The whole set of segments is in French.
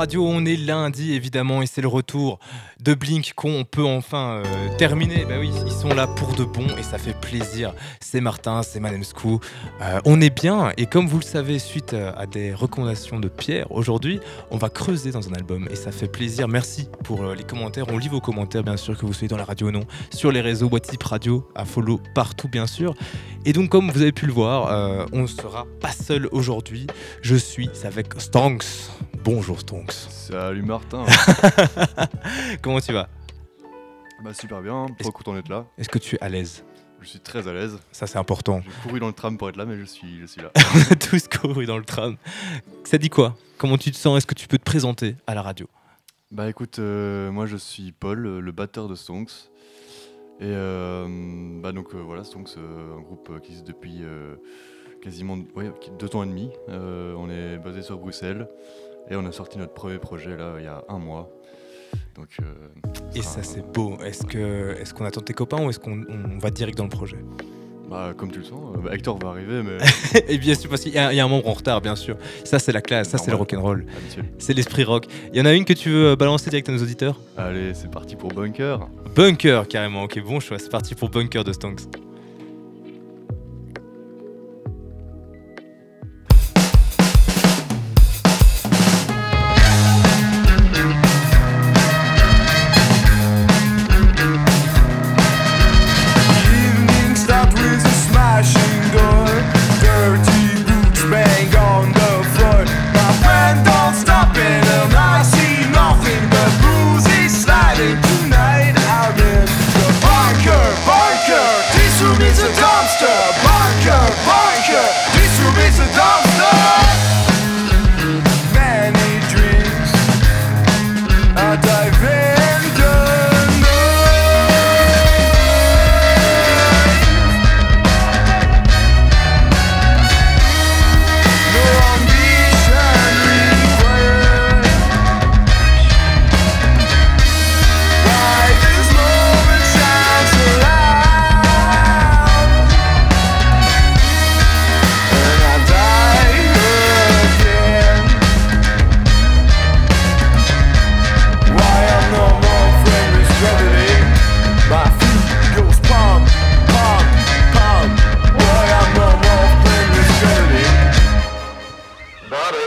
Radio, on est lundi évidemment et c'est le retour de Blink qu'on peut enfin euh, terminer. Bah oui, ils sont là pour de bon et ça fait plaisir. C'est Martin, c'est Madame Skou. Euh, on est bien et comme vous le savez, suite euh, à des recommandations de Pierre, aujourd'hui, on va creuser dans un album et ça fait plaisir. Merci pour les commentaires. On lit vos commentaires bien sûr que vous soyez dans la radio ou non, sur les réseaux WhatsApp Radio, à follow partout bien sûr. Et donc comme vous avez pu le voir, on ne sera pas seul aujourd'hui. Je suis avec Stonks. Bonjour Stonks. Salut Martin. Comment tu vas? Bah super bien, trop content d'être là? Est-ce que tu es à l'aise? Je suis très à l'aise. Ça c'est important. J'ai couru dans le tram pour être là, mais je suis, je suis là. On a tous couru dans le tram. Ça dit quoi? Comment tu te sens? Est-ce que tu peux te présenter à la radio? Bah écoute, euh, moi je suis Paul, euh, le batteur de Stonks. Et euh, bah donc euh, voilà, Stonks, un groupe qui existe depuis quasiment ouais, deux ans et demi. On est basé sur Bruxelles et on a sorti notre premier projet là il y a un mois. Donc euh, Et ça c'est beau. Est-ce que est-ce qu'on attend tes copains ou est-ce qu'on on va direct dans le projet? Bah comme tu le sens, bah, Hector va arriver, mais Et bien sûr parce qu'il y, a il y a un membre en retard bien sûr. Ça c'est la classe, ça c'est le rock'n'roll, c'est l'esprit rock. Il y en a une que tu veux euh, balancer direct à nos auditeurs? Allez, c'est parti pour Bunker. Bunker carrément. Ok bon choix. C'est parti pour Bunker de Stonks.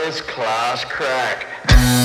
Is class crack.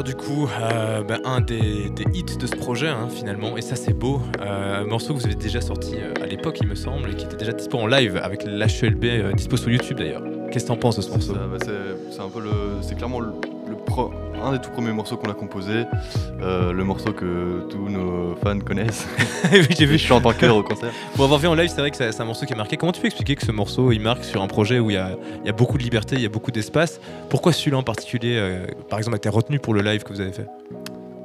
Du coup, euh, bah, un des, des hits de ce projet hein, finalement, et ça c'est beau. Euh, un morceau que vous avez déjà sorti euh, à l'époque il me semble, et qui était déjà dispo en live avec l'HLB, euh, dispo sur YouTube d'ailleurs. Qu'est-ce que t'en penses de ce morceau? bah, c'est- un peu le. C'est clairement le, un des tout premiers morceaux qu'on a composé. euh, le morceau que tous nos fans connaissent. Oui j'ai vu. Je chante en chœur au concert. Pour avoir vu en live c'est vrai que c'est un morceau qui a marqué. Comment tu peux expliquer que ce morceau il marque sur un projet où il y a, il y a beaucoup de liberté, il y a beaucoup d'espace? Pourquoi celui-là en particulier, euh, par exemple, a été retenu pour le live que vous avez fait?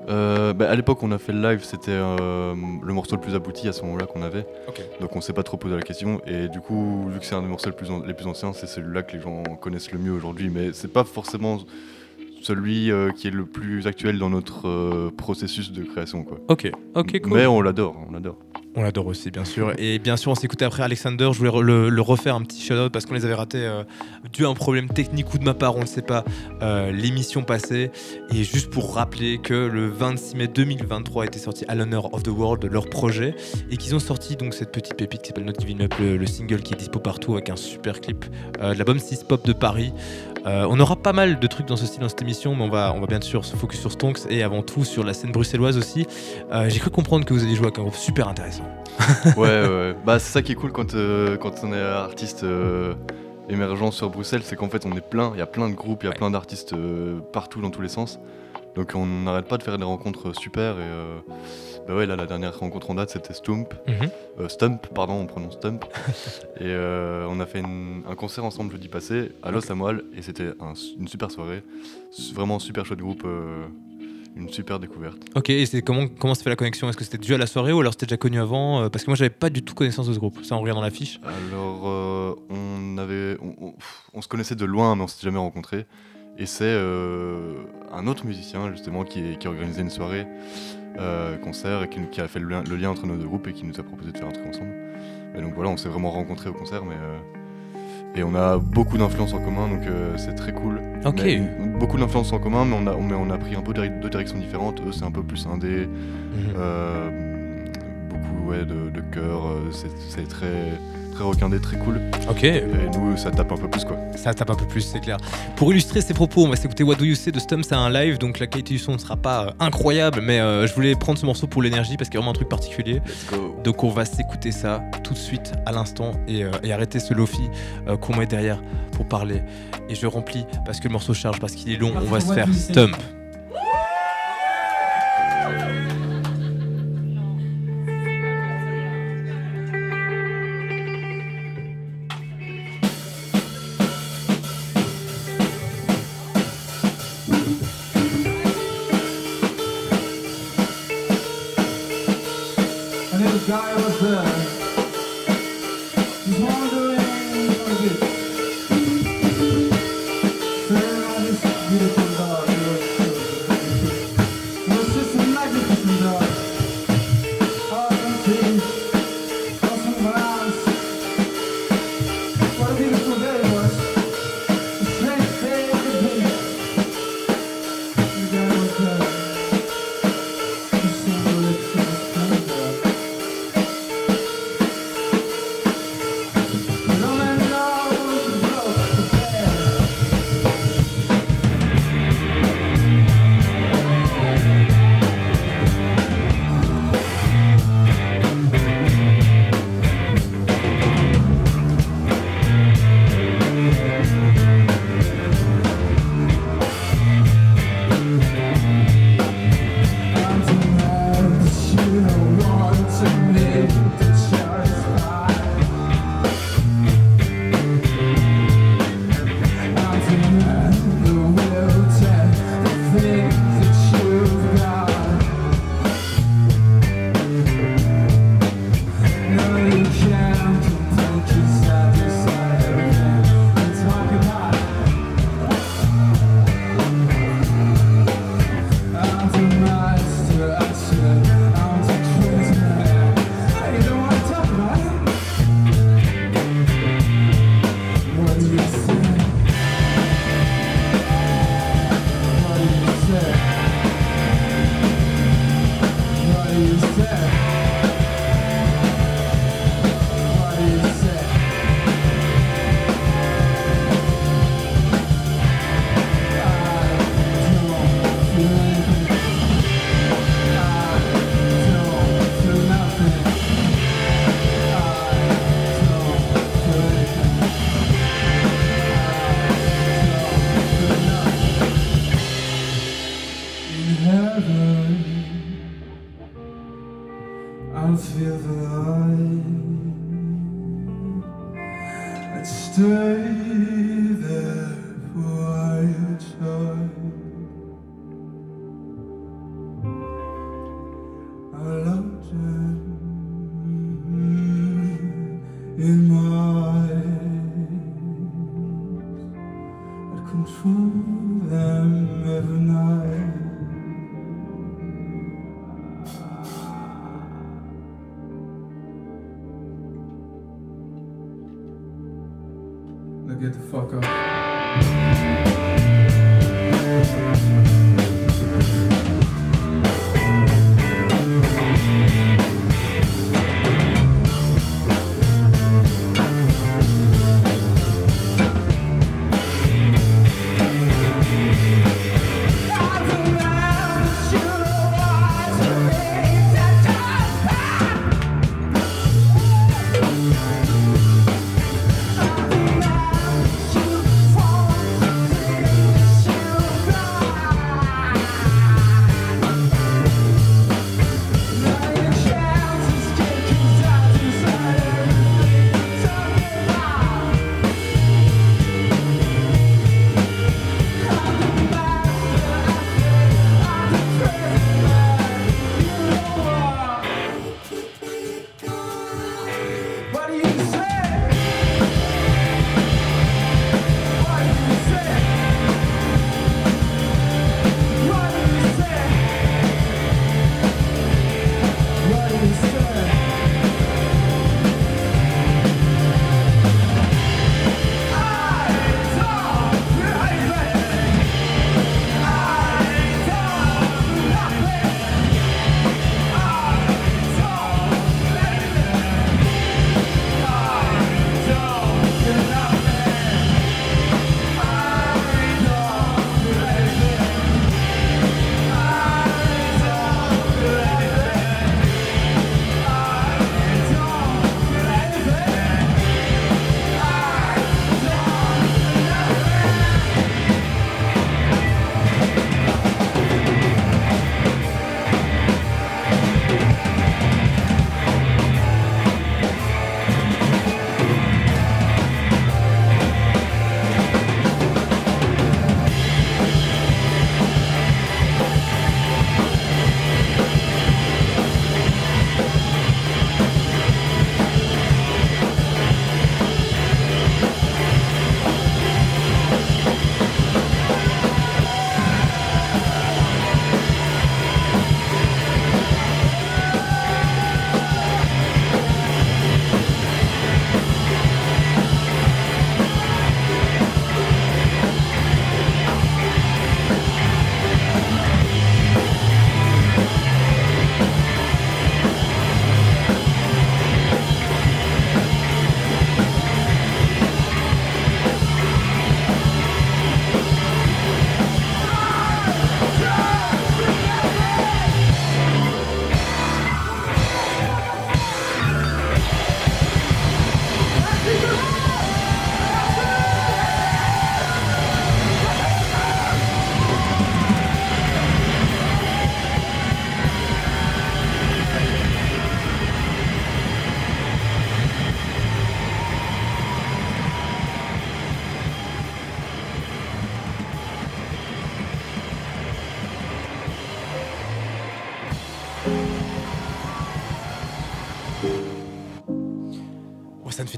Euh, bah, à l'époque, on a fait le live, c'était euh, le morceau le plus abouti à ce moment-là qu'on avait. Donc on s'est pas trop posé la question. Et du coup, vu que c'est un des morceaux les plus, an- les plus anciens, c'est celui-là que les gens connaissent le mieux aujourd'hui. Mais c'est pas forcément celui euh, qui est le plus actuel dans notre euh, processus de création. Quoi. Ok, ok, cool. Mais on l'adore, on l'adore. On l'adore aussi, bien sûr. Et bien sûr, on s'écoutait après Alexander. Je voulais le, refaire un petit shout-out parce qu'on les avait ratés euh, dû à un problème technique ou de ma part, on ne sait pas, euh, l'émission passée. Et juste pour rappeler que le 26 mai 2023 était sorti À l'Honneur of the World, leur projet, et qu'ils ont sorti donc cette petite pépite qui s'appelle Not Giving Up, le, le single qui est dispo partout avec un super clip euh, de l'album 6 Pop de Paris. On aura pas mal de trucs dans ce style dans cette émission, mais on va, bien sûr se focus sur Stonks et avant tout sur la scène bruxelloise aussi. J'ai cru comprendre que vous alliez jouer avec un groupe super intéressant. Ouais, ouais. Bah, c'est ça qui est cool quand, euh, quand on est artiste euh, émergent sur Bruxelles, c'est qu'en fait on est plein, il y a plein de groupes, il y a Ouais. plein d'artistes euh, partout dans tous les sens. Donc on n'arrête pas de faire des rencontres super et bah ouais là la dernière rencontre en date c'était Stump, Mhm. Stump pardon on prononce Stump et on a fait une- un concert ensemble jeudi passé à Los Amoal et c'était un- une super soirée, vraiment super chouette groupe, une super découverte. Ok, et comment, comment se fait la connexion? Est-ce que c'était dû à la soirée ou alors c'était déjà connu avant? Euh, Parce que moi j'avais pas du tout connaissance de ce groupe, ça en regardant l'affiche. Alors, euh, on avait, on, on- on se connaissait de loin, mais on s'était jamais rencontrés. Et c'est euh, un autre musicien justement qui, qui a organisé une soirée euh, concert et qui, a fait le lien, le lien entre nos deux groupes et qui nous a proposé de faire un truc ensemble. Et donc voilà, on s'est vraiment rencontrés au concert, mais et on a beaucoup d'influences en commun, donc euh, c'est très cool. Ok. Beaucoup d'influences en commun, mais on a, on, mais on a pris un peu deux directions différentes. Eux, c'est un peu plus indé. Mhm. Euh, beaucoup ouais, de, de chœurs, euh, c'est c'est très, très requindé, très cool. Ok, Et nous, ça tape un peu plus, quoi. ça tape un peu plus, c'est clair. Pour illustrer ces propos, on va s'écouter What Do You Say de Stum, c'est un live, donc la qualité du son ne sera pas euh, incroyable, mais euh, je voulais prendre ce morceau pour l'énergie parce qu'il y a vraiment un truc particulier. Let's go. Donc on va s'écouter ça tout de suite à l'instant et, euh, et arrêter ce lofi euh, qu'on met derrière pour parler. Et je remplis parce que le morceau charge, parce qu'il est long, on va se faire stump.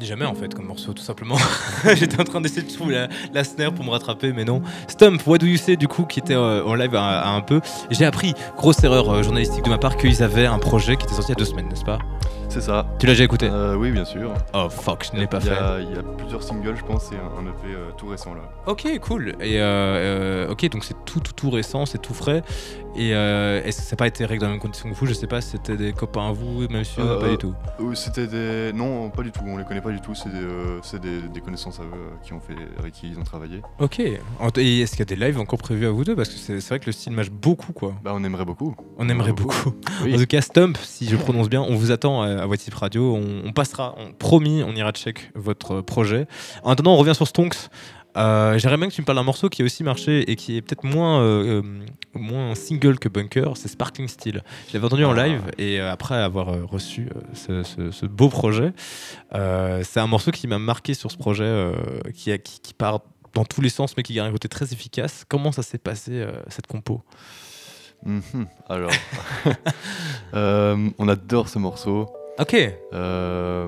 Jamais en fait comme morceau, tout simplement. J'étais en train d'essayer de trouver la, snare pour me rattraper, mais non. Stump, What Do You Say, du coup, qui était euh, en live à, à un peu. J'ai appris, grosse erreur euh, journalistique de ma part, qu'ils avaient un projet qui était sorti il y a deux semaines, n'est-ce pas? C'est ça. Tu l'as déjà écouté Euh, oui, bien sûr. Oh fuck, je ne l'ai pas fait. il y a plusieurs singles, je pense, et un, un EP euh, tout récent là. Ok, cool. Et euh, euh, ok, donc c'est tout, tout, tout récent, c'est tout frais. Et euh, que ça n'a pas été réglé dans les mêmes conditions que vous? Je sais pas c'était des copains à vous, même si pas du tout. C'était des. Non, pas du tout, on les connaît pas du tout, c'est des, c'est des, des connaissances à eux qui ont fait, avec qui ils ont travaillé. Ok. Et est-ce qu'il y a des lives encore prévus à vous deux? Parce que c'est vrai que le style match beaucoup, quoi. Bah, on aimerait beaucoup. On aimerait beaucoup. Oui. En tout cas, Stump, si je prononce bien, on vous attend à, à What's Radio. On, on passera, on, promis, on ira check votre projet. En attendant, on revient sur Stonks. Euh, J'aimerais bien que tu me parles d'un morceau qui a aussi marché et qui est peut-être moins, euh, euh, moins single que Bunker, c'est Sparkling Steel. Je l'avais entendu en Ah. live et euh, après avoir reçu ce, ce- ce beau projet, c'est un morceau qui m'a marqué sur ce projet, qui, a- qui, qui part dans tous les sens mais qui a un côté très efficace. Comment ça s'est passé cette compo? Mhm. Alors, on adore ce morceau. Ok, Euh,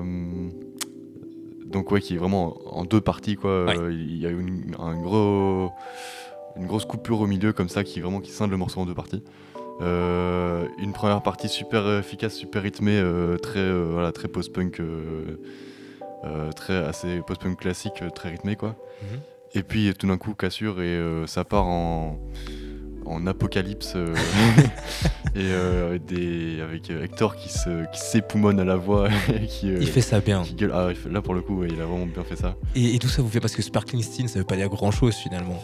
donc ouais, qui est vraiment en deux parties quoi. Ouais. Euh, Il y a une, un gros, une grosse coupure au milieu comme ça qui vraiment qui scinde le morceau en deux parties. Euh, une première partie super efficace, super rythmée, euh, très euh, voilà, très post-punk, très assez post-punk classique, très rythmé quoi. Mhm. Et puis tout d'un coup cassure et ça part en en apocalypse euh, et euh, avec, des, avec euh, Hector qui se qui s'époumonne à la voix et qui euh, il fait ça bien. qui gueule. Ah, là pour le coup, ouais, il a vraiment bien fait ça. Et, et tout ça vous fait parce que Sparkling Steel, ça veut pas dire grand chose finalement.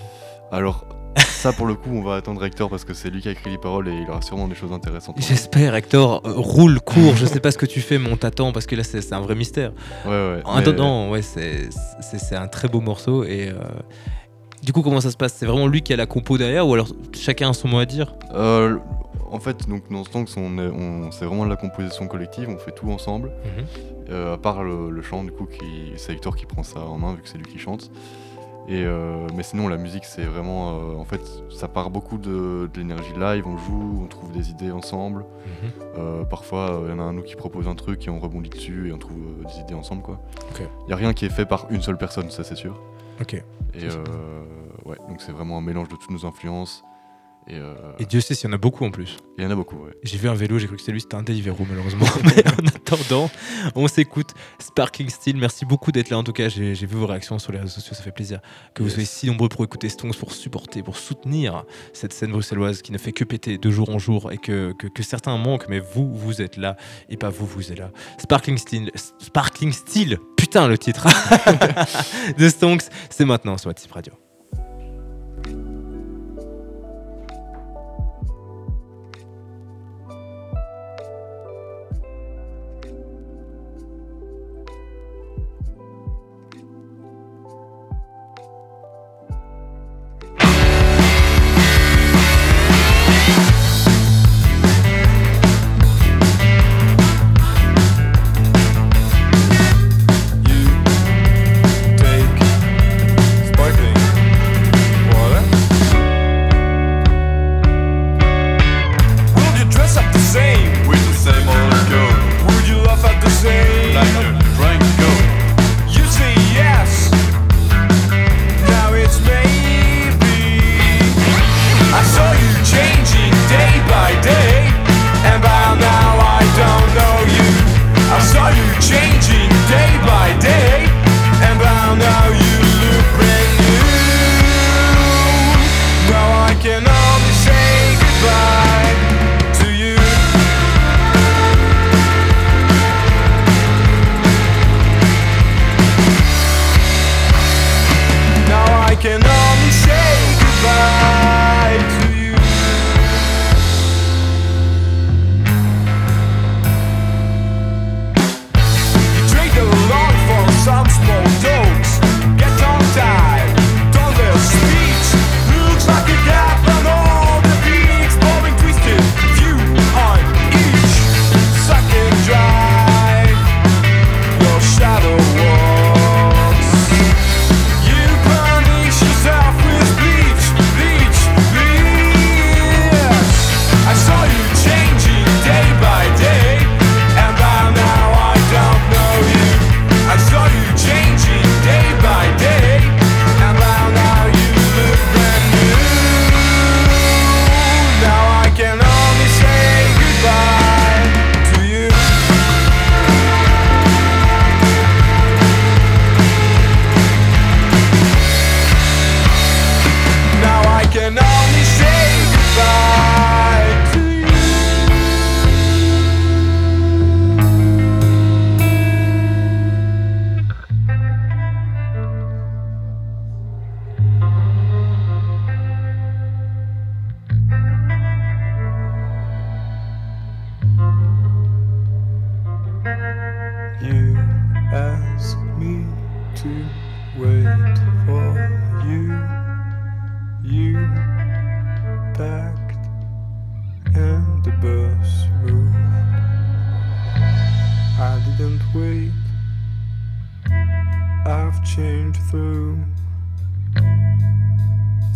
Alors, ça pour le coup, on va attendre Hector parce que c'est lui qui a écrit les paroles et il aura sûrement des choses intéressantes. J'espère, Hector, roule, cours. je sais pas ce que tu fais, mais on t'attend parce que là, c'est un vrai mystère. Ouais, ouais. En mais- attendant, ouais, c'est un très beau morceau. Et du coup, comment ça se passe? C'est vraiment lui qui a la compo derrière ou alors chacun a son mot à dire? Euh, en fait, donc dans Stonks, on, on- c'est vraiment de la composition collective, on fait tout ensemble. Mhm. Euh, à part le, le chant, du coup, c'est Hector qui prend ça en main vu que c'est lui qui chante. Et euh, mais sinon, la musique, c'est vraiment. en fait, ça part beaucoup de, de l'énergie live, on joue, on trouve des idées ensemble. Mhm. Parfois, il y en a un nous qui propose un truc et on rebondit dessus et on trouve des idées ensemble. quoi. Il n'y a rien qui est fait par une seule personne, ça c'est sûr. Ok. Et euh, ouais, donc c'est vraiment un mélange de toutes nos influences. Et euh, Et Dieu sait s'il y en a beaucoup en plus. il y en a beaucoup, ouais. J'ai vu un vélo, j'ai cru que c'était lui, c'était un Deliveroo malheureusement. Mais en attendant, on s'écoute. Sparkling Steel, merci beaucoup d'être là. En tout cas, j'ai vu vos réactions sur les réseaux sociaux, ça fait plaisir que vous soyez si nombreux pour écouter Stones, pour supporter, pour soutenir cette scène bruxelloise qui ne fait que péter de jour en jour et que, que, que certains manquent, mais vous, vous êtes là et pas vous, vous êtes là. Sparkling Steel, Sparkling Steel, putain le titre de Stones, c'est maintenant sur Tip Radio.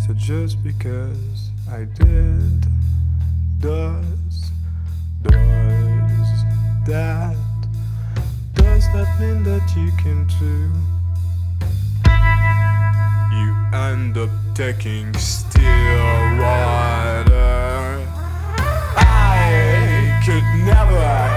So just because I did, does, does that, does that mean that you can too? You end up taking still water. I could never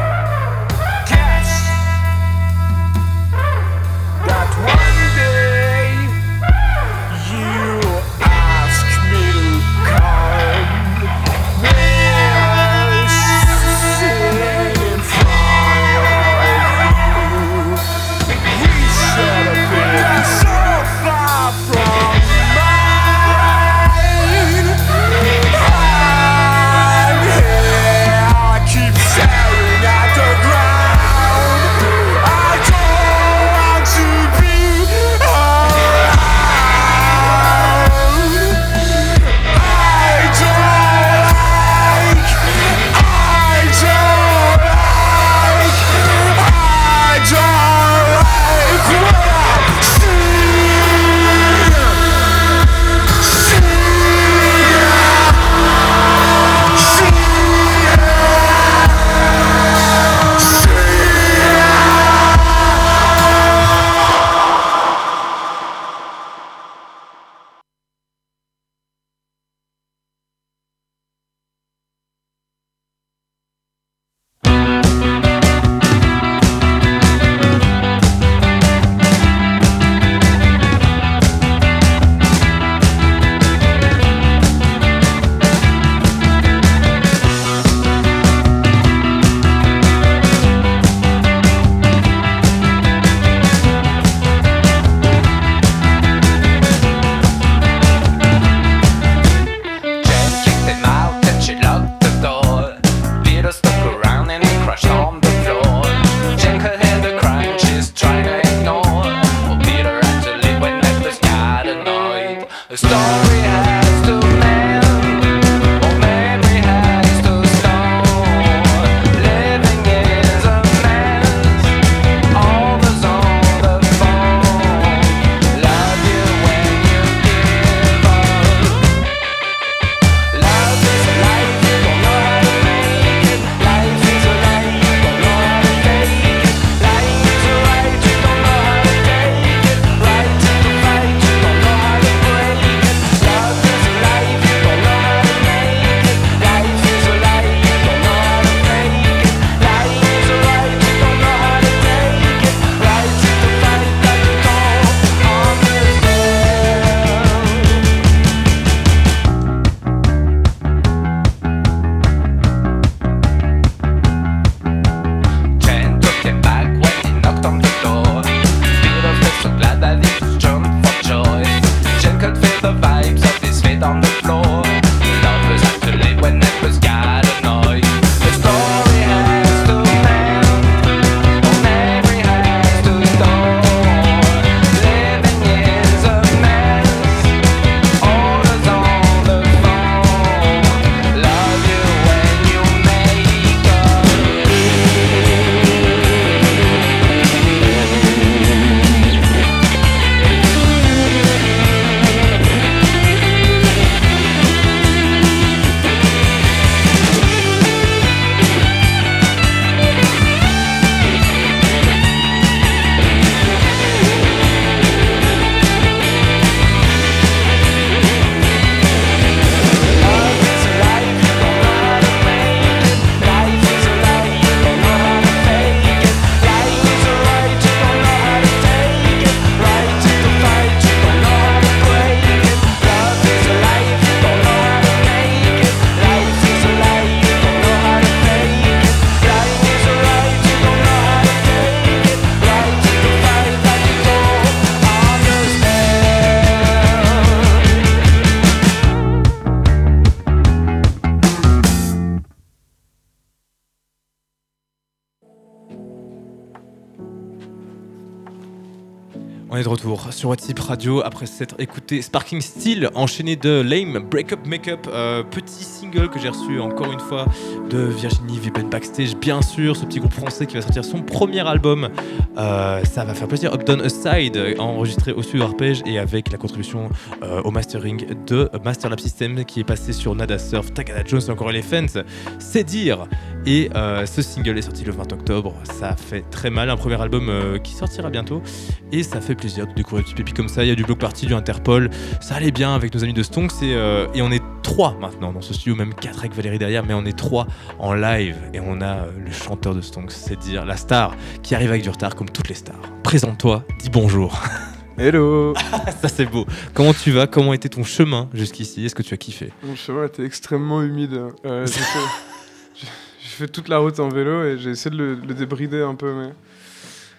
sur WhatsApp Radio après s'être écouté Sparking Steel enchaîné de Lame Breakup Makeup, euh, petit single que j'ai reçu encore une fois de Virginie Viben Backstage, bien sûr, ce petit groupe français qui va sortir son premier album. Euh, ça va faire plaisir. Up Down Aside, enregistré au studio Arpège et avec la contribution euh, au mastering de Master Lab System qui est passé sur Nada Surf, Takada Jones et encore Elephants. C'est dire. Et ce single est sorti le 20 octobre. Ça fait très mal. Un premier album qui sortira bientôt. Et ça fait plaisir de découvrir pépis comme ça. Il y a du bloc party, du Interpol. Ça allait bien avec nos amis de Stonks. Et, euh, et on est trois maintenant dans ce studio, même quatre avec Valérie derrière. Mais on est trois en live. Et on a euh, le chanteur de Stonks, c'est dire la star qui arrive avec du retard comme toutes les stars. Présente-toi, dis bonjour. Hello ça c'est beau. Comment tu vas? Comment était ton chemin jusqu'ici? Est-ce que tu as kiffé? Mon chemin était extrêmement humide. Euh, j'ai fait, j'ai- j'ai fait toute la route en vélo et j'ai essayé de le, le débrider un peu, mais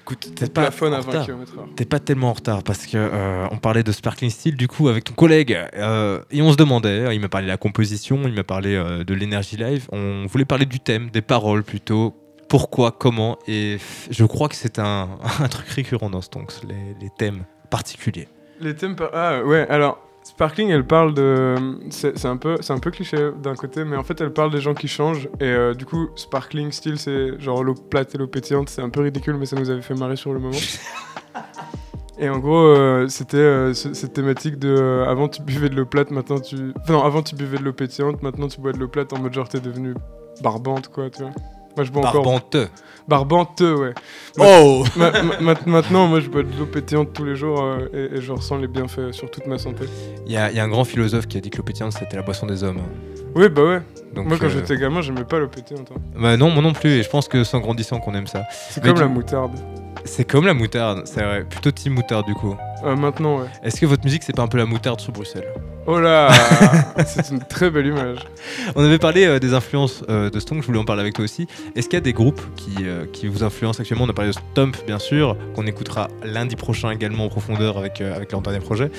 Écoute, t'es pas plafond à en 20 retard. km/h. T'es pas tellement en retard parce que euh, on parlait de Sparkling Steel du coup avec ton collègue euh, et on se demandait, il m'a parlé de la composition, il m'a parlé euh, de l'énergie live, on voulait parler du thème, des paroles plutôt, pourquoi, comment et je crois que c'est un, un truc récurrent dans Stonks, les, les thèmes particuliers. Les thèmes. par- Ah ouais, alors. Sparkling, elle parle de. C'est un, peu- un peu cliché d'un côté, mais en fait, elle parle des gens qui changent. Et euh, du coup, Sparkling Steel, c'est genre l'eau plate et l'eau pétillante. C'est un peu ridicule, mais ça nous avait fait marrer sur le moment. Et en gros, euh, c'était euh, ce- cette thématique de. avant, tu buvais de l'eau plate, maintenant tu. enfin, non, avant, tu buvais de l'eau pétillante, maintenant, tu bois de l'eau plate en mode genre, t'es devenu barbante, quoi, tu vois. Moi, je bois encore. Barbanteux. Barbanteux, ouais. Oh Ma- ma- ma- maintenant, moi, je bois de l'eau pétillante tous les jours euh, et, et je ressens les bienfaits sur toute ma santé. Il y, a il y a un grand philosophe qui a dit que l'eau pétillante c'était la boisson des hommes. Oui, bah ouais. Donc, moi, quand euh, j'étais gamin, j'aimais pas l'eau pétillante. hein. bah non, moi non plus, et je pense que c'est en grandissant qu'on aime ça. C'est comme du- la moutarde. C'est comme la moutarde, c'est vrai, plutôt team moutarde du coup. Euh, maintenant, ouais. Est-ce que votre musique c'est pas un peu la moutarde sur Bruxelles? Oh là C'est une très belle image. On avait parlé euh, des influences euh, de Stonk, je voulais en parler avec toi aussi. Est-ce qu'il y a des groupes qui, qui vous influencent actuellement? On a parlé de Stump, bien sûr, qu'on écoutera lundi prochain également en profondeur avec, avec leur dernier projet.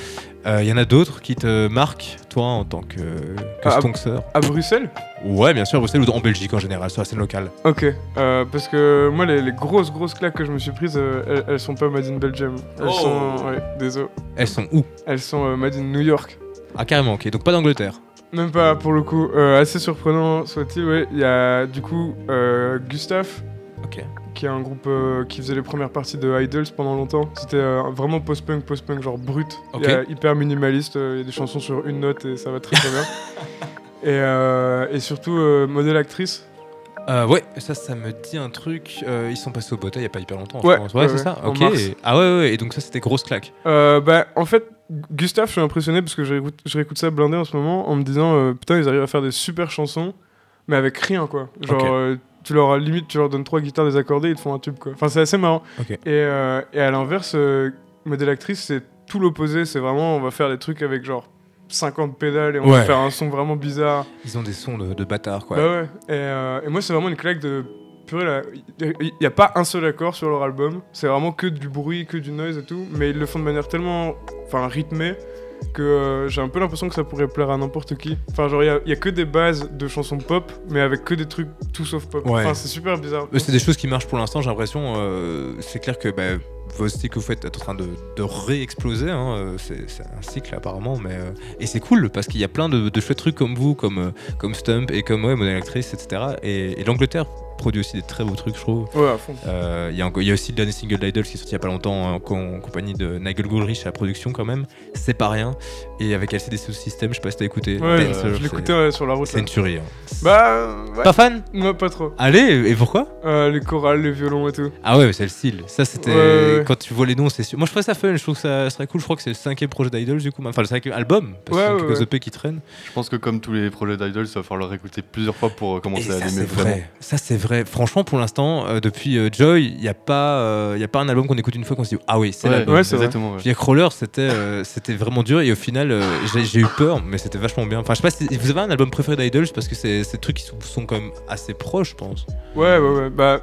Il y en a d'autres qui te marquent, toi, en tant que, que Ah, Stonkseur? À Bruxelles? Ouais, bien sûr, à Bruxelles ou en Belgique en général, sur la scène locale. Ok. Parce que moi, les, les grosses, grosses claques que je me suis prises, elles, elles sont pas made in Belgium. Elles Oh. sont. Ouais, désolé. Elles sont où Elles sont euh, made in New York. Ah, carrément, ok, donc pas d'Angleterre. Même pas pour le coup. Euh, assez surprenant soit-il, ouais. Il y a du coup euh, Gustave, Ok. qui est un groupe euh, qui faisait les premières parties de Idols pendant longtemps. C'était euh, vraiment post-punk, post-punk genre brut. Ok. Il y a hyper minimaliste, euh, il y a des chansons sur une note et ça va très très bien. Et, euh, et surtout euh, modèle actrice. Euh, ouais, ça, ça me dit un truc. euh, ils sont passés au Bota il y a pas hyper longtemps, Ouais. Ouais, ouais, c'est ouais, ça en Ok. mars. Et- Ah ouais, ouais, et donc ça, c'était grosse claque. Euh, bah en fait, Gustave, je suis impressionné parce que je réécoute, je réécoute ça blindé en ce moment en me disant putain ils arrivent à faire des super chansons mais avec rien quoi. Genre tu leur limite tu leur donnes trois guitares désaccordées ils te font un tube quoi. Enfin c'est assez marrant. Et, et à l'inverse, modèle actrice c'est tout l'opposé. C'est vraiment on va faire des trucs avec genre 50 pédales et on Ouais. va faire un son vraiment bizarre. Ils ont des sons de, de bâtards, quoi. Bah ouais. Et, euh, et moi, c'est vraiment une claque de. Purée, là. Il n'y a pas un seul accord sur leur album. C'est vraiment que du bruit, que du noise et tout. Mais ils le font de manière tellement. Enfin, rythmée. Que euh, j'ai un peu l'impression que ça pourrait plaire à n'importe qui. Enfin, genre, il n'y a, que des bases de chansons pop, mais avec que des trucs tout sauf pop. Ouais. Enfin, c'est super bizarre. C'est des choses qui marchent pour l'instant, j'ai l'impression. euh, c'est clair que bah, vos styles que vous faites êtes en train de, de réexploser. hein, euh, c'est un cycle apparemment. Mais, euh, et c'est cool parce qu'il y a plein de, chouettes trucs comme vous, comme, euh, comme Stump et comme ouais, Model Actrice, etc. Et, et l'Angleterre produit aussi des très beaux trucs, je trouve. Ouais, à fond. Euh, Il y, a encore- il y a aussi le dernier single d'Idols qui est sorti il y a pas longtemps en, co- en compagnie de Nigel Goldrich à la production quand même. C'est pas rien. Et avec LCD System, je sais pas si t'as écouté. Ouais, Dancer, je c'est- l'écoutais sur la route. C'est une tuerie. hein. Bah, ouais. Pas fan? Moi, pas trop. Allez, et pourquoi? Euh, les chorales, les violons et tout. Ah ouais, c'est le style. Ça, c'était. Ouais, ouais, ouais. Quand tu vois les noms, c'est sûr. Moi, je trouve ça fun. Je trouve que ça serait cool. Je crois que c'est le cinquième projet d'Idols, du coup. Enfin, le cinquième album. Parce Ouais, qu'il y a ouais, quelques ouais. EP qui traînent. Je pense que comme tous les projets d'Idols, il va falloir écouter plusieurs fois pour Et commencer à ça, c'est vrai. Ça, c'est vrai. Franchement, pour l'instant, euh, depuis euh, Joy, il n'y a, pas, euh, il y a pas un album qu'on écoute une fois qu'on se dit Ah oui, c'est Ouais, l'album. Ouais, c'est vrai. exactement. ouais. Jack Roller, c'était euh, c'était vraiment dur et au final, euh, j'ai eu peur, mais c'était vachement bien. Enfin, je sais pas si vous avez un album préféré d'Idols parce que c'est c'est des trucs qui sont, sont quand même assez proches, je pense. Ouais, ouais, ouais. Bah,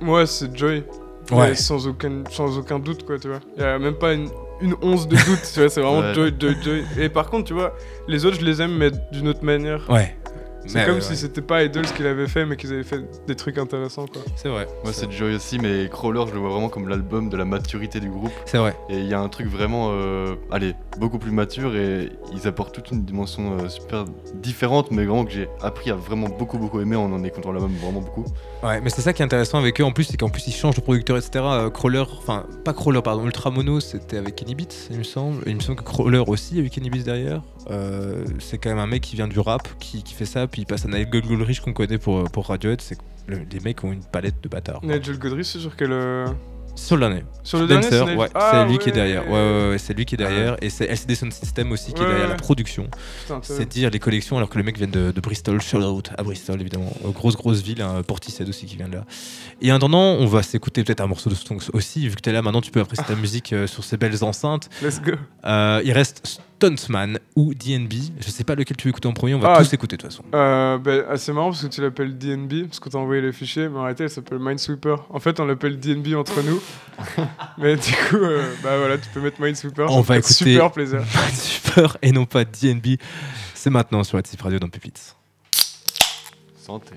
moi, c'est Joy. Ouais. Sans aucun, sans aucun doute, quoi, tu vois. Il y a même pas une, une once de doute, tu vois. C'est vraiment Ouais. Joy, Joy, Joy. Et par contre, tu vois, les autres, je les aime, mais d'une autre manière. Ouais. C'est comme ouais, si c'était pas Idols qu'il avait fait, mais qu'ils avaient fait des trucs intéressants, quoi. C'est vrai. Moi, c'est Joy aussi, mais Crawler, je le vois vraiment comme l'album de la maturité du groupe. C'est vrai. Et il y a un truc vraiment, euh, allez, beaucoup plus mature et ils apportent toute une dimension euh, super différente, mais vraiment que j'ai appris à vraiment beaucoup, beaucoup aimer en en écoutant l'album vraiment beaucoup. Ouais, mais c'est ça qui est intéressant avec eux en plus, c'est qu'en plus ils changent de producteur, etc. Euh, Crawler, enfin pas Crawler, pardon, Ultra Mono, c'était avec Kenny Beats, il me semble. Et il me semble que Crawler aussi, il y a eu Kenny Beats derrière. Euh, c'est quand même un mec qui vient du rap, qui, qui fait ça, puis il passe à Nigel Goldrich qu'on connaît pour, pour Radiohead. C'est le- les mecs ont une palette de bâtards. Nigel Godrich, c'est sur quel. Sur le dernier. Sur le dernier, ouais, Ah, c'est lui qui est derrière. Ouais, ouais, ouais, c'est lui qui est derrière. Et c'est LCD Sound System aussi qui est derrière la production. C'est dire les collections alors que les mecs viennent de, de Bristol, Charlotte, à Bristol évidemment. Grosse grosse ville, hein, Portishead aussi qui vient de là. Et en attendant, on va s'écouter peut-être un morceau de Stonks aussi, vu que t'es là maintenant, tu peux apprécier ta musique euh, sur ces belles enceintes. Let's go. Euh, il reste Stuntman ou DNB. Je sais pas lequel tu veux écouter en premier, on va Ah, tous écouter de toute façon. Euh, bah, ah, c'est marrant parce que tu l'appelles DNB, parce que t'as envoyé les fichiers, mais en réalité elle s'appelle Minesweeper. En fait, on l'appelle DNB entre nous. mais du coup, euh, bah voilà, tu peux mettre Minesweeper. On va écouter- Super plaisir. Super et non pas DNB. C'est maintenant sur la Tip Radio dans Pupites. Santé.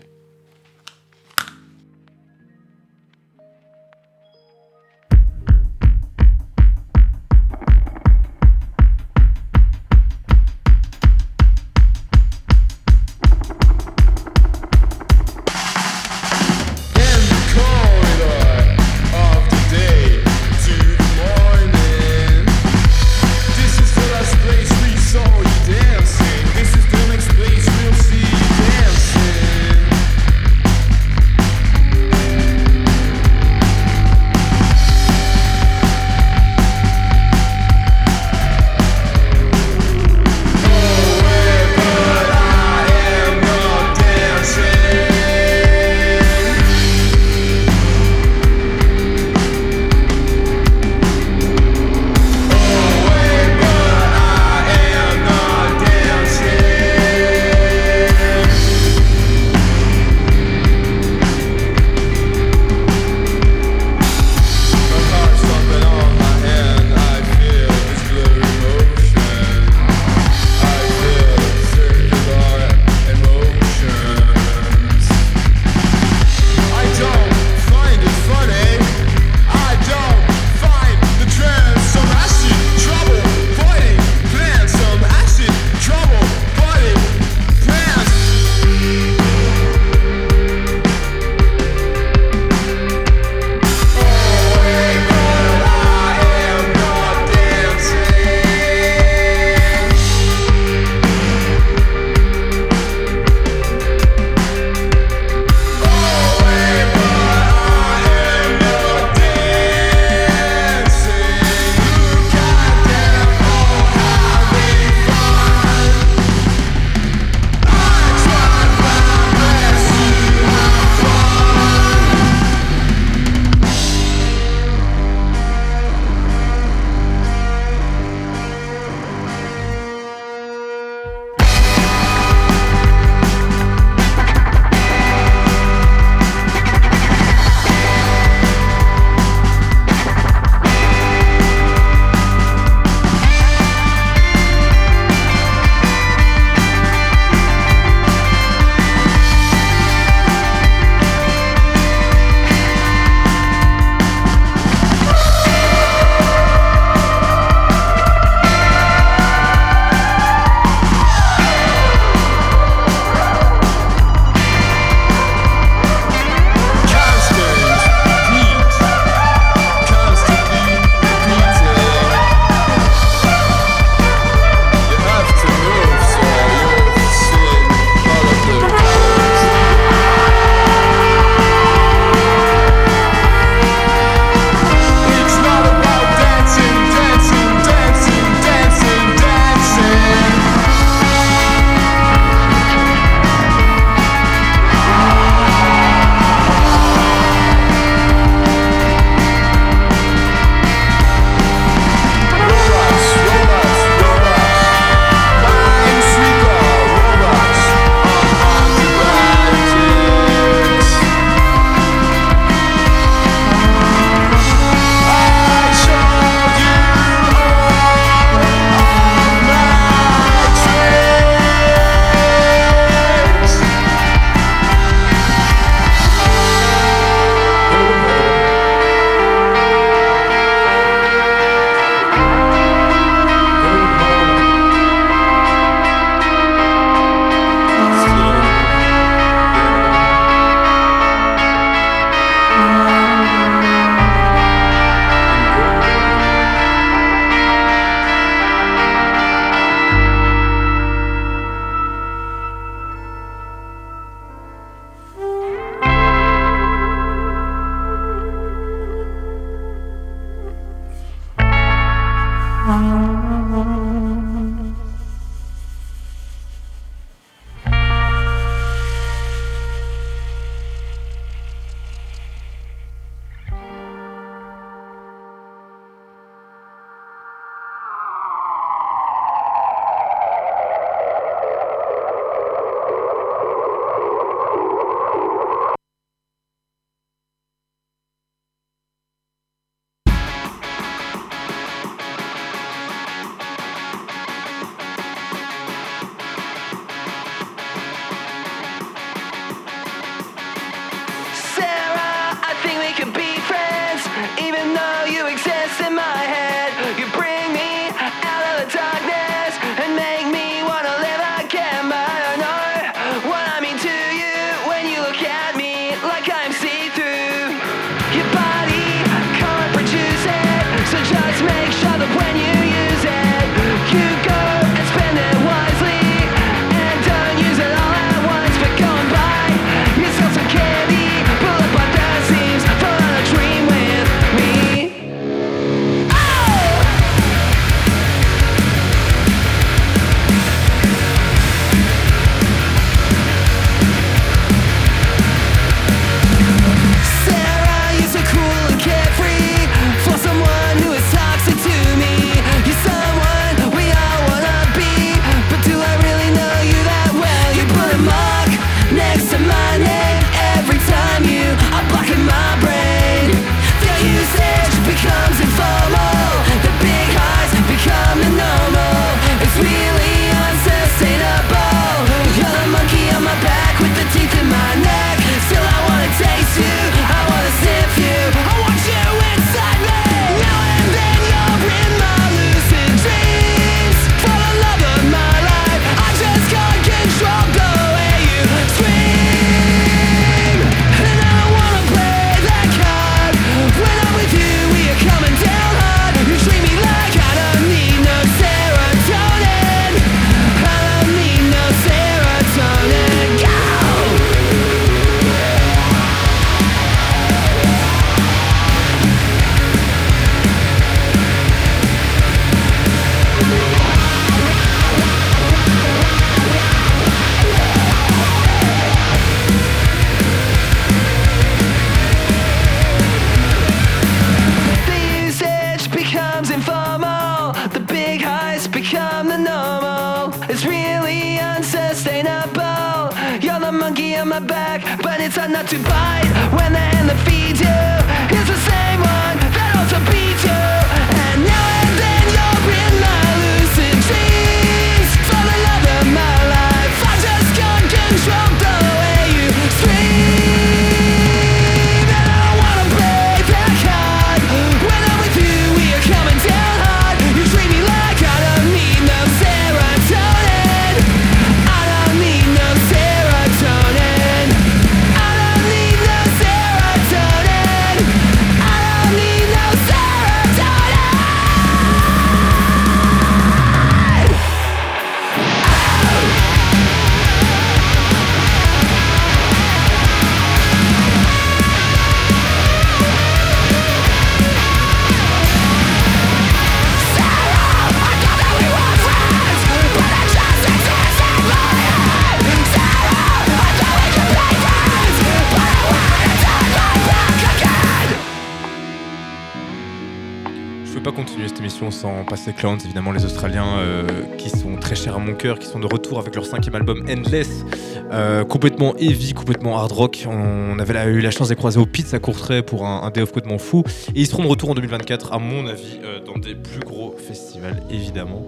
Évidemment les Australiens euh, qui sont très chers à mon cœur, qui sont de retour avec leur cinquième album Endless, euh, complètement heavy, complètement hard rock. On avait eu la chance de croiser au Pits à Courtrai pour un, un day off complètement fou. Et ils seront de retour en 2024, à mon avis, euh, dans des plus gros festivals, évidemment.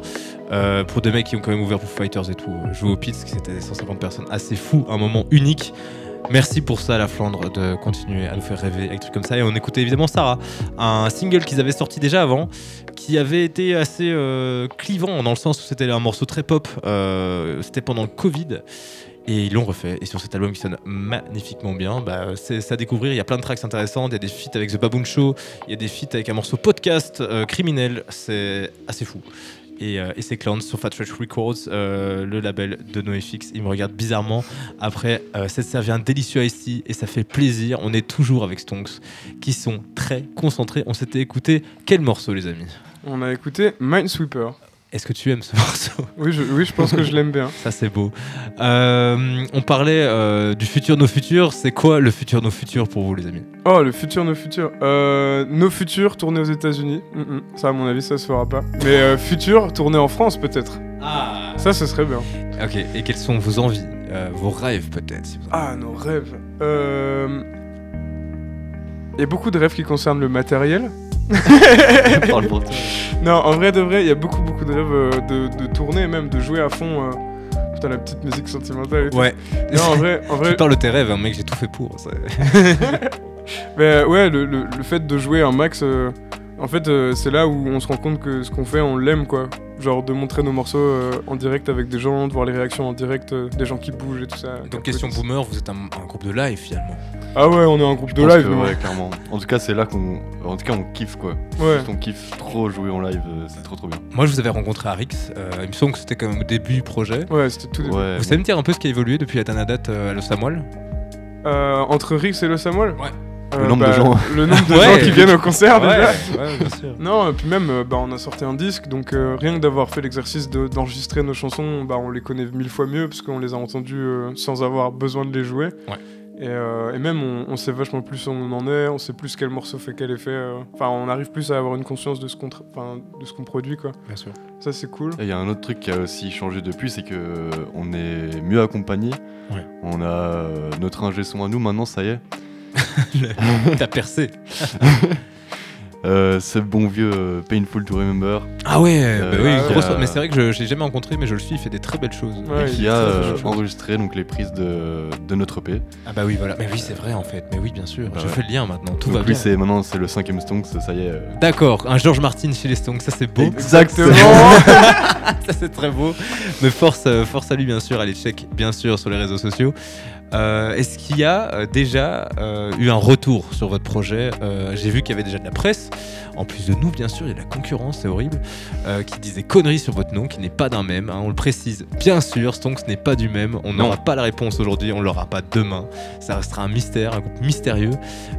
Pour des mecs qui ont quand même ouvert pour Fighters et tout, jouer au Pits, qui c'était 150 personnes, assez fou, un moment unique. Merci pour ça, la Flandre, de continuer à nous faire rêver avec des trucs comme ça. Et on écoutait évidemment Sarah, un single qu'ils avaient sorti déjà avant, qui avait été assez euh, clivant dans le sens où c'était un morceau très pop. euh, c'était pendant le Covid. Et ils l'ont refait. Et sur cet album qui sonne magnifiquement bien, bah, c'est à découvrir. Il y a plein de tracks intéressants. Il y a des feats avec The Baboon Show. Il y a des feats avec un morceau podcast euh, criminel. C'est assez fou. Et, euh, et c'est Clowns sur Fat Trash Records, euh, le label de NoFX. Il me regarde bizarrement. Après, euh, cette servi un délicieux ici et ça fait plaisir. On est toujours avec Stonks qui sont très concentrés. On s'était écouté quel morceau, les amis? On a écouté Minesweeper. Est-ce que tu aimes ce morceau? Oui, je, oui, je pense que je l'aime bien. Ça, c'est beau. Euh, on parlait euh, du futur, nos futurs. C'est quoi le futur, nos futurs pour vous, les amis? Oh, le futur, nos futurs. Euh, nos futurs tournés aux États-Unis. Mm, mm. Ça, à mon avis, ça se fera pas. Mais euh, futurs tournés en France, peut-être. Ah Ça, ce serait bien. Ok, et quelles sont vos envies Vos rêves, peut-être si Ah, nos rêves. Il y a beaucoup de rêves qui concernent le matériel. Parle pour toi. Non, en vrai de vrai, il y a beaucoup, beaucoup de rêves euh, de, de tourner, même de jouer à fond. euh, Putain, la petite musique sentimentale et tout. Ouais. Non, en vrai, en vrai Tu parles de tes rêves, hein, mec, j'ai tout fait pour. ça. Mais euh, ouais, le, le- le fait de jouer un max, euh, en fait, euh, c'est là où on se rend compte que ce qu'on fait, on l'aime, quoi. Genre de montrer nos morceaux euh, en direct avec des gens, de voir les réactions en direct, euh, des gens qui bougent et tout ça. Donc, question boomer, vous êtes un, un groupe de live finalement. Ah ouais, on est un groupe Je de pense live, que, ouais, clairement. En tout cas, c'est là qu'on. En tout cas, on kiffe quoi. Ouais. Juste, On kiffe trop jouer en live, euh, c'est trop trop bien. Moi, je vous avais rencontré à Rix. euh, il me semble que c'était quand même au début du projet. Ouais, c'était tout début. Ouais. Vous savez me dire un peu ce qui a évolué depuis la dernière date euh, à Los Samuel Euh, entre Rix et le Samuel Ouais. Le nombre de gens. Le nombre de gens qui viennent au concert, déjà. ouais, bien sûr. Non, et puis même, euh, bah, on a sorti un disque, donc euh, rien que d'avoir fait l'exercice de- d'enregistrer nos chansons, bah, on les connaît mille fois mieux, parce qu'on les a entendues euh, sans avoir besoin de les jouer. Ouais. Et, euh, et même, on, on sait vachement plus où on en est, on sait plus quel morceau fait quel effet. euh. Enfin, on arrive plus à avoir une conscience de ce qu'on produit, quoi. Bien sûr. Ça, c'est cool. Et Il y a un autre truc qui a aussi changé depuis, c'est que euh, on est mieux accompagné. Ouais. On a euh, notre ingé son à nous maintenant, ça y est. T'as percé. Euh, ce bon vieux euh, Painful to Remember Ah ouais, Euh, bah oui, grosse- euh, mais c'est vrai que je, je l'ai jamais rencontré, mais je le suis, il fait des très belles choses. Ouais, et il qui a euh, enregistré donc les prises de, de notre EP. Ah bah oui, voilà. Mais oui, c'est vrai en fait. Mais oui, bien sûr. Bah je ouais. fais le lien maintenant. Tout donc va lui, bien. maintenant c'est le cinquième Stonks, ça y est. euh. D'accord, un George Martin chez les Stones, ça c'est beau. Exactement ça c'est très beau. Mais force, euh, force à lui bien sûr, allez check bien sûr sur les réseaux sociaux. Euh, Est-ce qu'il y a euh, déjà euh, eu un retour sur votre projet Euh, J'ai vu qu'il y avait déjà de la presse. En plus de nous, bien sûr, il y a de la concurrence, c'est horrible, euh, qui disait conneries sur votre nom, qui n'est pas d'un même. hein, on le précise, bien sûr, Stonks n'est pas du même. On n'aura pas la réponse aujourd'hui, on l'aura pas demain. Ça restera un mystère, un groupe mystérieux.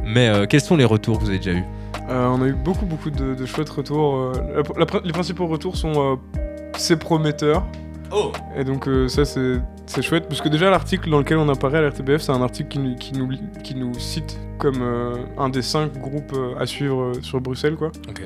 Mais euh, quels sont les retours que vous avez déjà eu Euh, on a eu beaucoup, beaucoup de, de chouettes retours. euh, la- la pr- les principaux retours sont euh, c'est prometteur. Oh Et donc euh, ça c'est c'est chouette parce que déjà l'article dans lequel on apparaît à l'RTBF c'est un article qui nous, qui nous, qui nous cite comme euh, un des cinq groupes euh, à suivre euh, sur Bruxelles quoi. Ok.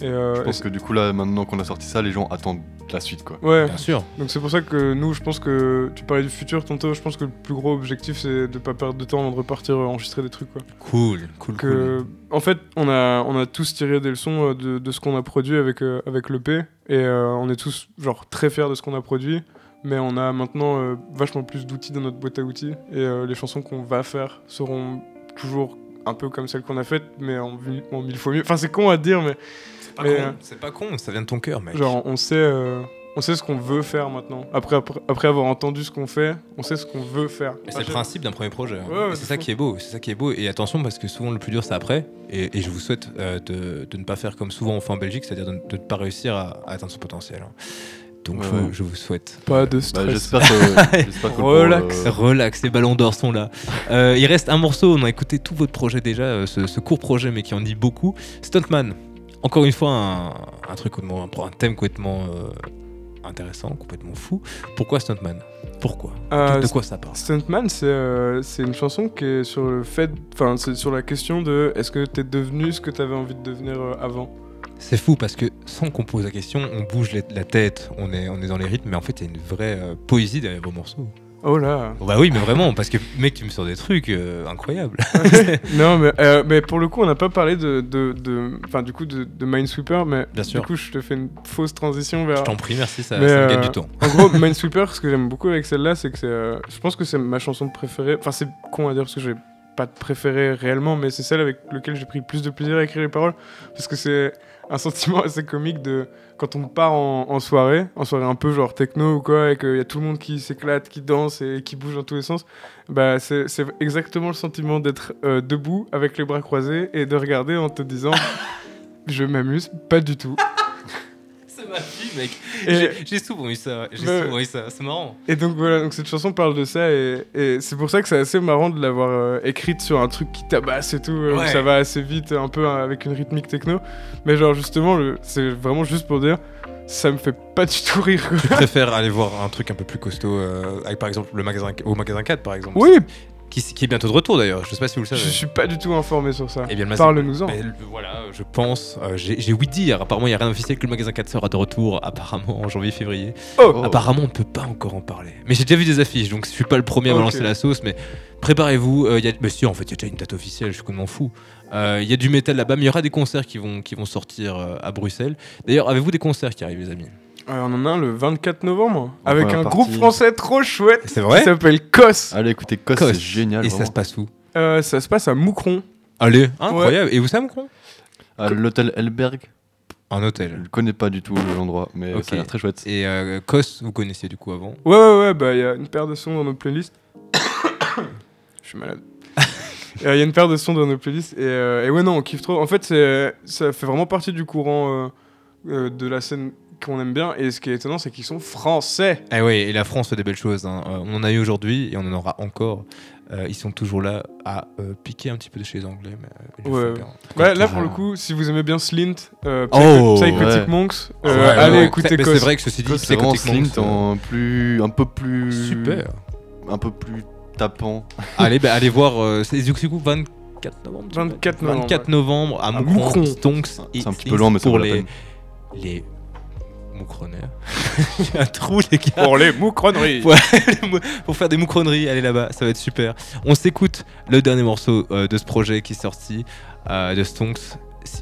Et, euh, Je pense que du coup, là, maintenant qu'on a sorti ça, les gens attendent la suite, quoi. Ouais, Bien sûr. donc c'est pour ça que nous, je pense que tu parlais du futur tantôt. Je pense que le plus gros objectif, c'est de pas perdre de temps avant de repartir enregistrer des trucs. Quoi. Cool, cool, cool. Que, en fait, on a, on a tous tiré des leçons de, de ce qu'on a produit avec, euh, avec l'EP. Et euh, on est tous genre très fiers de ce qu'on a produit. Mais on a maintenant euh, vachement plus d'outils dans notre boîte à outils. Et euh, les chansons qu'on va faire seront toujours un peu comme celles qu'on a faites, mais en, mi- en mille fois mieux. Enfin, c'est con à dire, mais C'est pas Mais, con, euh, c'est pas con, ça vient de ton cœur, mec. genre, on sait, euh, on sait ce qu'on veut faire maintenant. Après, après, après avoir entendu ce qu'on fait, on sait ce qu'on veut faire. Et c'est le principe d'un premier projet. hein. Ouais, ouais, Et c'est c'est ça fou. qui est beau, c'est ça qui est beau. Et attention parce que souvent le plus dur c'est après. Et, et je vous souhaite euh, de, de ne pas faire comme souvent on fait en Belgique, c'est-à-dire de, de ne pas réussir à, à atteindre son potentiel. hein. Donc Ouais, je, vous souhaite. Pas de Bah, stress. j'espère que. j'espère que pour, Relax. euh, Relax, les ballons d'or sont là. Euh, il reste un morceau, on a écouté tout votre projet déjà, euh, ce, ce court projet mais qui en dit beaucoup. Stuntman, encore une fois un, un truc, un, un thème complètement euh, intéressant, complètement fou. Pourquoi Stuntman? Pourquoi? Euh, De quoi ça parle? Stuntman, c'est euh, c'est une chanson qui est sur le fait, enfin, c'est sur la question de est-ce que t'es devenu ce que t'avais envie de devenir euh, avant? C'est fou parce que sans qu'on pose la question, on bouge les- la tête, on est, on est dans les rythmes, mais en fait il y a une vraie euh, poésie derrière vos morceaux. Oh là. Bah oui, mais vraiment, parce que mec, tu me sors des trucs euh, incroyables. non, mais, euh, mais pour le coup, on n'a pas parlé de, de, de- du coup, de, de Minesweeper, mais Bien sûr. du coup, je te fais une fausse transition vers. Je t'en prie, merci, ça, Mais, ça me gagne du temps. En gros, Minesweeper, ce que j'aime beaucoup avec celle-là, c'est que c'est, je pense que c'est ma chanson préférée. Enfin, c'est con à dire parce que j'ai pas de préférée réellement, mais c'est celle avec laquelle j'ai pris le plus de plaisir à écrire les paroles, parce que c'est un sentiment assez comique de quand on part en, soirée, en soirée un peu genre techno ou quoi, et qu'il y a tout le monde qui s'éclate, qui danse et qui bouge dans tous les sens. Bah, c'est c'est exactement le sentiment d'être euh, debout avec les bras croisés et de regarder en te disant. Je m'amuse pas du tout. C'est ma vie, mec. J'ai- souvent eu ça, j'ai souvent eu ça, c'est marrant. Et donc voilà, donc cette chanson parle de ça et, et c'est pour ça que c'est assez marrant de l'avoir euh, écrite sur un truc qui tabasse et tout, euh, Ouais. ça va assez vite, un peu euh, avec une rythmique techno. Mais genre justement, c'est vraiment juste pour dire, ça me fait pas du tout rire. quoi. Je préfère aller voir un truc un peu plus costaud, euh, avec par exemple le magasin, au magasin 4 par exemple. Oui, Qui, qui est bientôt de retour d'ailleurs, je sais pas si vous le je savez. suis pas du tout informé sur ça. Eh bien, Parle-nous-en. Ben, le- voilà, je pense, euh, j'ai ouï dire, apparemment il n'y a rien d'officiel que le magasin 4 sera de retour, apparemment en janvier-février. Oh, Apparemment on ne peut pas encore en parler. Mais j'ai déjà vu des affiches, donc je suis pas le premier à Ok. balancer la sauce, mais préparez-vous. euh, il y a... Mais si, en fait, il y a déjà une date officielle, je suis complètement fou. Euh, Il y a du métal là-bas, mais il y aura des concerts qui vont, qui vont sortir euh, à Bruxelles. D'ailleurs, avez-vous des concerts qui arrivent, les amis? Euh, on en a un le 24 novembre, En avec un partie. groupe français trop chouette C'est qui s'appelle Kos. Allez, écoutez, Cos, Cos. c'est génial. Et ça vraiment. se passe où Euh, ça se passe à Moucron. Allez, incroyable. Et où ça, Moucron À l'hôtel Elberg. Un Je hôtel. ne connais pas du tout l'endroit, mais Ok. ça a l'air très chouette. Et euh, Kos, vous connaissiez du coup avant Ouais, ouais, ouais, bah il y a une paire de sons dans nos playlists. Je suis malade. Il y a une paire de sons dans nos playlists et, euh, et ouais, non, on kiffe trop. En fait, c'est- ça fait vraiment partie du courant euh, euh, de la scène qu'on aime bien. Et ce qui est étonnant, c'est qu'ils sont français. Ah oui, et la France fait des belles choses. hein. Euh, on en a eu aujourd'hui et on en aura encore. Euh, ils sont toujours là à euh, piquer un petit peu de chez les Anglais. Mais, euh, Ouais. Ouais, là, toujours. pour le coup, si vous aimez bien Slint, euh, Oh, Psychotic ouais. Monks, euh, Ouais, allez ouais. écouter. C'est vrai que ceci dit, c'est vraiment Psychotic Slint Monks, en plus, un peu plus, Super. un peu plus tapant. allez, bah, allez voir. euh, c'est du coup 24 novembre. tu 24 vois novembre. 24 novembre à À Moucron. Stonks. C'est un petit peu loin, mais ça pour les les Il y a un trou, les gars. Pour les moucronneries. Ouais. pour faire des moucronneries, allez là-bas, ça va être super. On s'écoute le dernier morceau euh, de ce projet qui est sorti euh, de Stonks.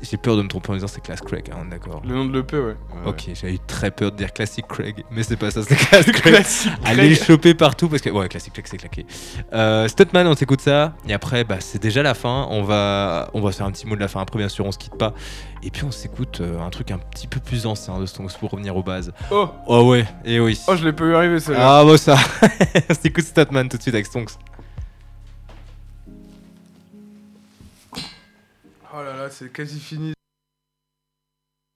J'ai peur de me tromper en disant c'est Class Craig, hein, d'accord. Le nom de l'EP, ouais. Ouais, Ok, j'ai eu très peur de dire Classic Craig, mais c'est pas ça, c'est Class Craig. Allez le choper partout parce que ouais, Classic Craig c'est claqué. Euh, Stuntman, on s'écoute ça et après bah c'est déjà la fin. On va on va faire un petit mot de la fin. Après bien sûr on se quitte pas et puis on s'écoute euh, un truc un petit peu plus ancien de Stonks pour revenir aux bases. Oh, Oh ouais, et oui. oh, je l'ai pas eu arriver celle-là. Ah bah ça On s'écoute Statman tout de suite avec Stonks. Oh là là, c'est quasi fini.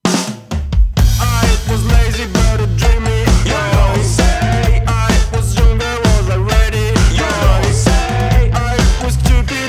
I was I younger, was I ready? You say I was stupid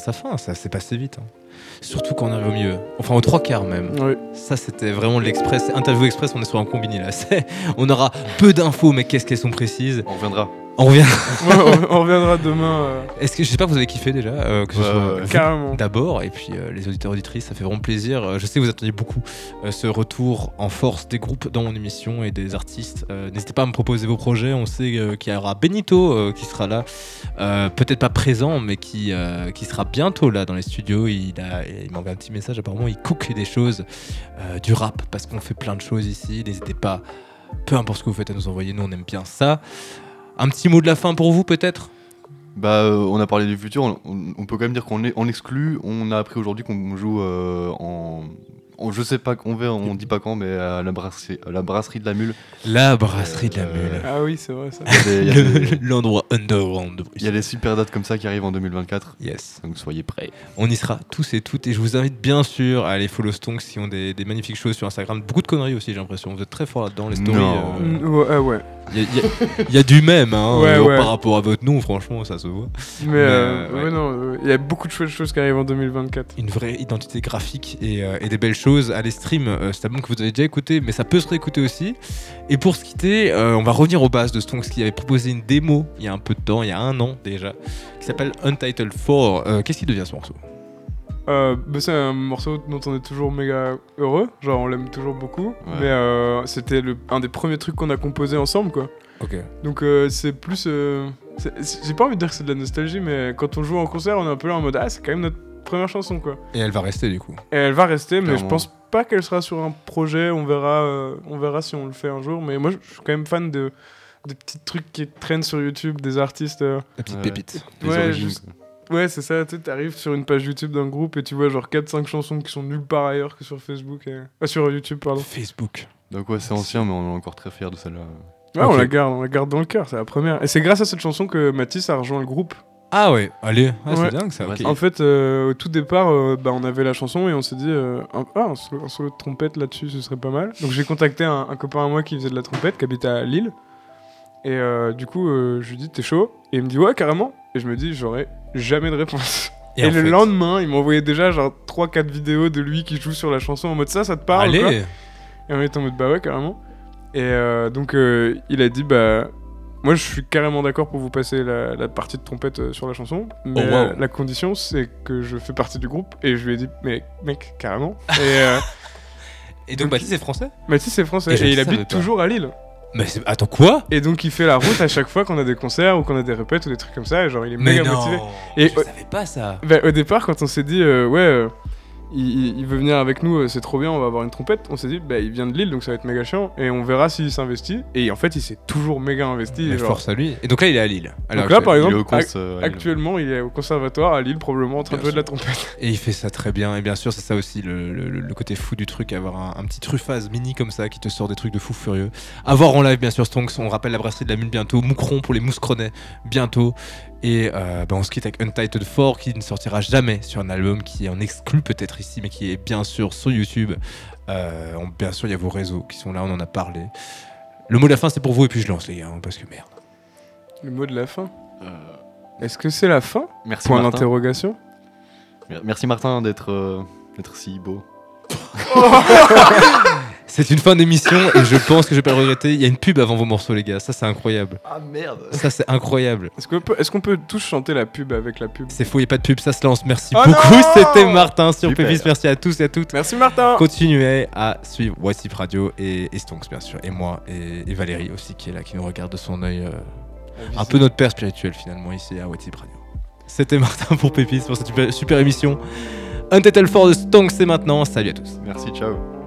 sa fin. Ça s'est passé vite. hein. Surtout quand on arrive au milieu. Enfin, aux trois quarts même. Oui. Ça, c'était vraiment l'express. Interview express, on est sur un combiné là. C'est- On aura peu d'infos, mais qu'est-ce qu'elles sont précises? On reviendra. On revient. Ouais, on, on reviendra demain. euh, Est-ce que j'espère que vous avez kiffé déjà euh, que ce soit carrément. D'abord, et puis euh, les auditeurs auditrices, ça fait vraiment plaisir. Euh, je sais que vous attendiez beaucoup euh, ce retour en force des groupes dans mon émission et des artistes. Euh, N'hésitez pas à me proposer vos projets. On sait euh, qu'il y aura Benito euh, qui sera là, Euh, peut-être pas présent, mais qui, euh, qui sera bientôt là dans les studios. Il, a, il m'a envoyé un petit message. Apparemment, il cook des choses, euh, du rap, parce qu'on fait plein de choses ici. N'hésitez pas, peu importe ce que vous faites, à nous envoyer. Nous, on aime bien ça. Un petit mot de la fin pour vous, peut-être? Bah, euh, on a parlé du futur, on, peut quand même dire qu'on est en exclut. On a appris aujourd'hui qu'on joue euh, en, en- Je sais pas, on verra, on dit pas quand, mais à la brasserie, à la brasserie de la Mule. La brasserie de la Euh, Mule. Ah oui, c'est vrai ça. Le- L'endroit underground de il y a des super dates comme ça qui arrivent en 2024, Yes. donc soyez prêts. On y sera tous et toutes. Et je vous invite bien sûr à aller follow Stonks qui ont des, des magnifiques choses sur Instagram. Beaucoup de conneries aussi, j'ai l'impression. Vous êtes très fort là-dedans, les stories. Non. euh, ouais, ah ouais. Il y, a- y y du même hein, Ouais, euh, ouais. par rapport à votre nom, franchement, ça se voit. Mais, Mais, euh, euh, ouais. ouais, non, euh, il y a beaucoup de chouettes choses qui arrivent en 2024. Une vraie identité graphique et, euh, et des belles choses. Allez stream, euh, cet album que vous avez déjà écouté, mais ça peut se réécouter aussi. Et pour se quitter, euh, on va revenir aux bases de Stonks qui avait proposé une démo il y a un peu de temps, il y a un an déjà, qui s'appelle Untitled 4. Euh, Qu'est-ce qui devient ce morceau? Euh, bah, c'est un morceau dont on est toujours méga heureux, genre on l'aime toujours beaucoup, Ouais. mais euh, c'était un des premiers trucs qu'on a composé ensemble quoi. Donc euh, c'est plus. J'ai pas envie de dire que c'est de la nostalgie, mais quand on joue en concert, on est un peu là en mode Ah, c'est quand même notre première chanson quoi. Et elle va rester du coup. Et elle va rester, mais je pense pas qu'elle sera sur un projet, on verra, euh, on verra si on le fait un jour, mais moi je suis quand même fan de. Des petits trucs qui traînent sur YouTube, des artistes. euh, La petite Ouais. pépite. Ouais, origines. juste- Ouais, c'est ça, tu sais, t'arrives sur une page YouTube d'un groupe et tu vois genre 4-5 chansons qui sont nulle part ailleurs que sur Facebook. Et... Ah, sur YouTube, pardon. Facebook. Donc ouais, c'est ancien, mais on est encore très fiers de celle-là. Ouais, on la garde, on la garde dans le cœur, c'est la première. Et c'est grâce à cette chanson que Mathis a rejoint le groupe. Ah ouais, allez, Ah, Ouais. c'est dingue ça. Ouais, ok. c'est- En fait, euh, au tout départ, euh, bah, on avait la chanson et on s'est dit, euh, un, ah, un solo, un solo de trompette là-dessus, ce serait pas mal. Donc j'ai contacté un, un copain à moi qui faisait de la trompette, qui habitait à Lille. Et du coup, je lui dis T'es chaud? Et il me dit Ouais, carrément. Et je me dis J'aurai jamais de réponse. Et, le fait- lendemain, il m'a envoyé déjà genre 3-4 vidéos de lui qui joue sur la chanson en mode ça, ça te parle quoi Allez Et on était en mode bah ouais, carrément. Et donc il a dit bah. Moi je suis carrément d'accord pour vous passer la, la partie de trompette euh, sur la chanson, mais Oh, wow. euh, la condition c'est que je fais partie du groupe et je lui ai dit mais mec carrément. Et euh, Et donc Baptiste est français? Mathis c'est français Et il habite toujours à Lille. Mais attends quoi? Et donc il fait la route à chaque fois qu'on a des concerts ou qu'on a des répètes ou des trucs comme ça et genre il est méga motivé. Et je euh, savais pas ça. bah, au départ, quand on s'est dit, euh, ouais, euh, il, il- veut venir avec nous, euh, c'est trop bien, on va avoir une trompette, on s'est dit, bah, il vient de Lille, donc ça va être méga chiant, et on verra s'il s'investit. Et en fait, il s'est toujours méga investi. Mais genre- force à lui. Et donc là il est à Lille. l'heure donc là, par actuelle. Il est exemple, au euh, actuellement, il est au conservatoire à Lille, probablement en train de jouer de la trompette. Et il fait ça très bien. Et bien sûr, c'est ça aussi le, le- le côté fou du truc, avoir un, un petit truffaz mini comme ça qui te sort des trucs de fou furieux. À voir en live, bien sûr, Stonks. On rappelle la brasserie de la mine bientôt. Moucron pour les mouscronais bientôt. Et euh, ben, on se quitte avec Untitled 4 qui ne sortira jamais sur un album qui est en exclu peut-être ici, mais qui est bien sûr sur YouTube. Euh, on- bien sûr, il y a vos réseaux qui sont là, on en a parlé. Le mot de la fin, c'est pour vous, et puis je lance les gars, hein, parce que merde. Le mot de la fin. Euh, Est-ce que c'est la fin? Merci Point Martin. d'interrogation. Mer- Merci Martin d'être euh, d'être si beau. C'est une fin d'émission, et je pense que je vais pas le regretter. Il y a une pub avant vos morceaux, les gars. Ça, c'est incroyable. Ah merde. Ça, c'est incroyable. Est-ce qu'on peut, est-ce qu'on peut tous chanter la pub avec la pub? C'est faux, il n'y a pas de pub, ça se lance. Merci Oh beaucoup. C'était Martin sur Super. Pévis. Merci à tous et à toutes. Merci Martin Continuez à suivre WhatsApp Radio et, et Stonks, bien sûr. Et moi et, et Valérie aussi, qui est là, qui nous regarde de son œil. euh, un peu notre père spirituel, finalement, ici à WhatsApp Radio. C'était Martin pour Pépis pour cette super, super émission. Untitled for de Stonks, c'est maintenant. Salut à tous. Merci, ciao.